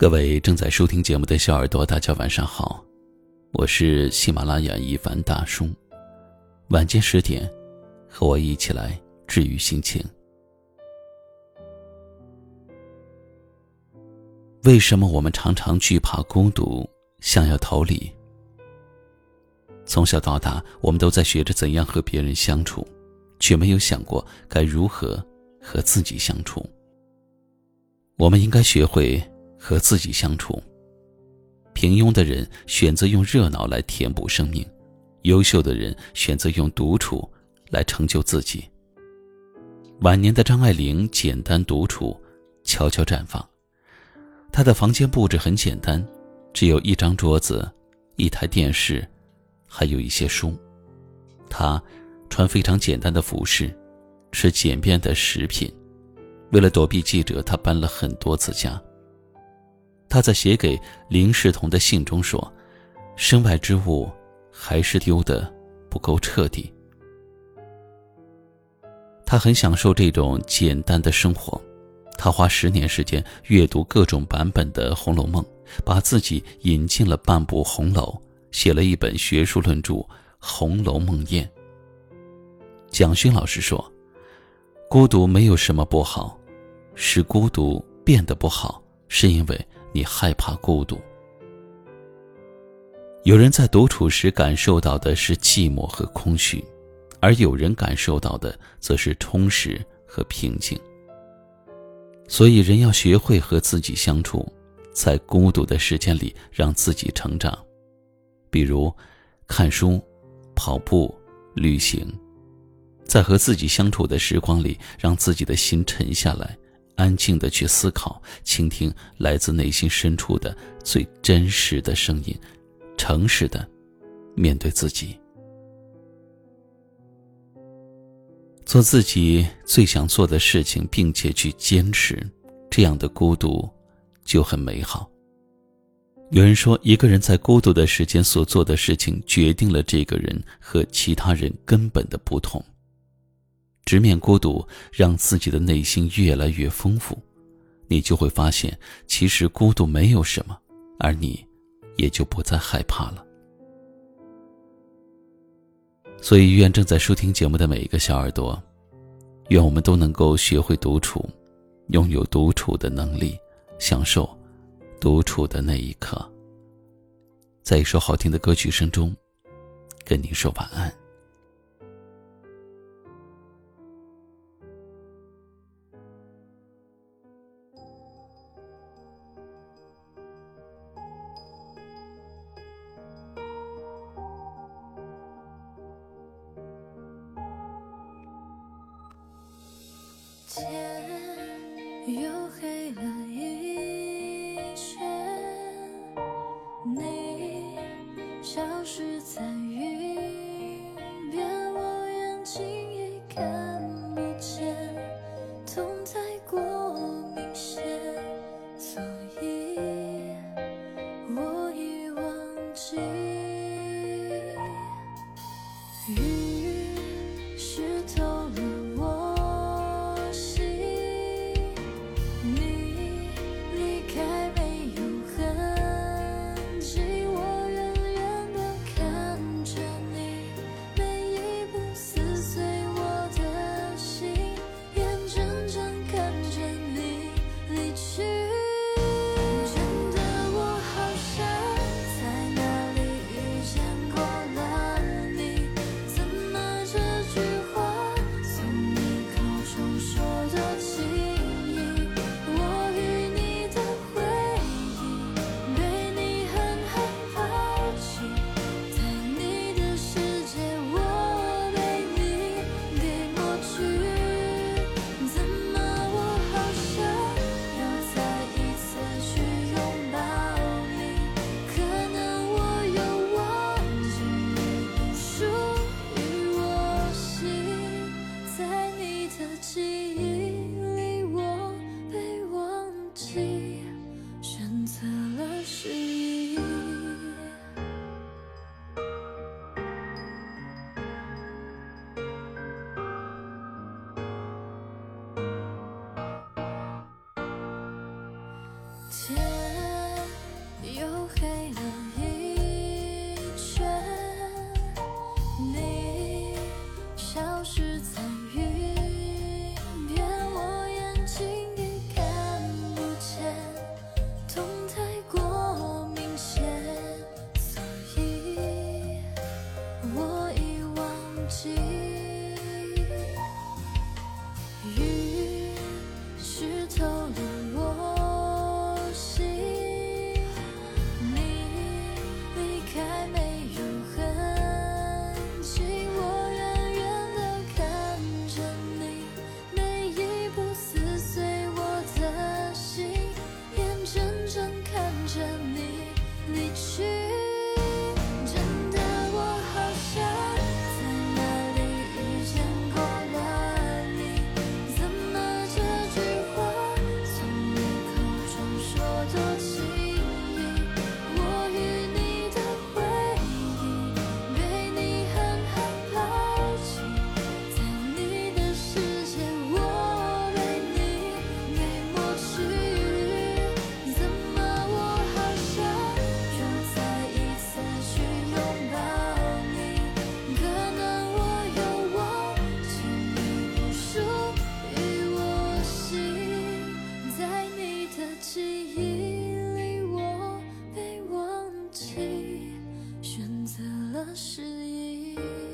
各位正在收听节目的小耳朵，大家晚上好，我是喜马拉雅一凡大叔。晚间十点，和我一起来治愈心情。为什么我们常常惧怕孤独，想要逃离？从小到大，我们都在学着怎样和别人相处，却没有想过该如何和自己相处。我们应该学会。和自己相处。平庸的人选择用热闹来填补生命，优秀的人选择用独处来成就自己。晚年的张爱玲简单独处，悄悄绽放。她的房间布置很简单，只有一张桌子、一台电视，还有一些书。她穿非常简单的服饰，吃简便的食品。为了躲避记者，她搬了很多次家。他在写给林世同的信中说：“身外之物还是丢的不够彻底。”他很享受这种简单的生活，他花十年时间阅读各种版本的《红楼梦》，把自己引进了半部红楼，写了一本学术论著《红楼梦宴》。蒋勋老师说：“孤独没有什么不好，使孤独变得不好，是因为。”你害怕孤独。有人在独处时感受到的是寂寞和空虚，而有人感受到的则是充实和平静。所以，人要学会和自己相处，在孤独的时间里让自己成长，比如看书、跑步、旅行，在和自己相处的时光里，让自己的心沉下来。安静的去思考，倾听来自内心深处的最真实的声音，诚实的面对自己，做自己最想做的事情，并且去坚持，这样的孤独就很美好。有人说，一个人在孤独的时间所做的事情，决定了这个人和其他人根本的不同。直面孤独，让自己的内心越来越丰富，你就会发现，其实孤独没有什么，而你，也就不再害怕了。所以，愿正在收听节目的每一个小耳朵，愿我们都能够学会独处，拥有独处的能力，享受独处的那一刻。在一首好听的歌曲声中，跟您说晚安。Whoa. 失意。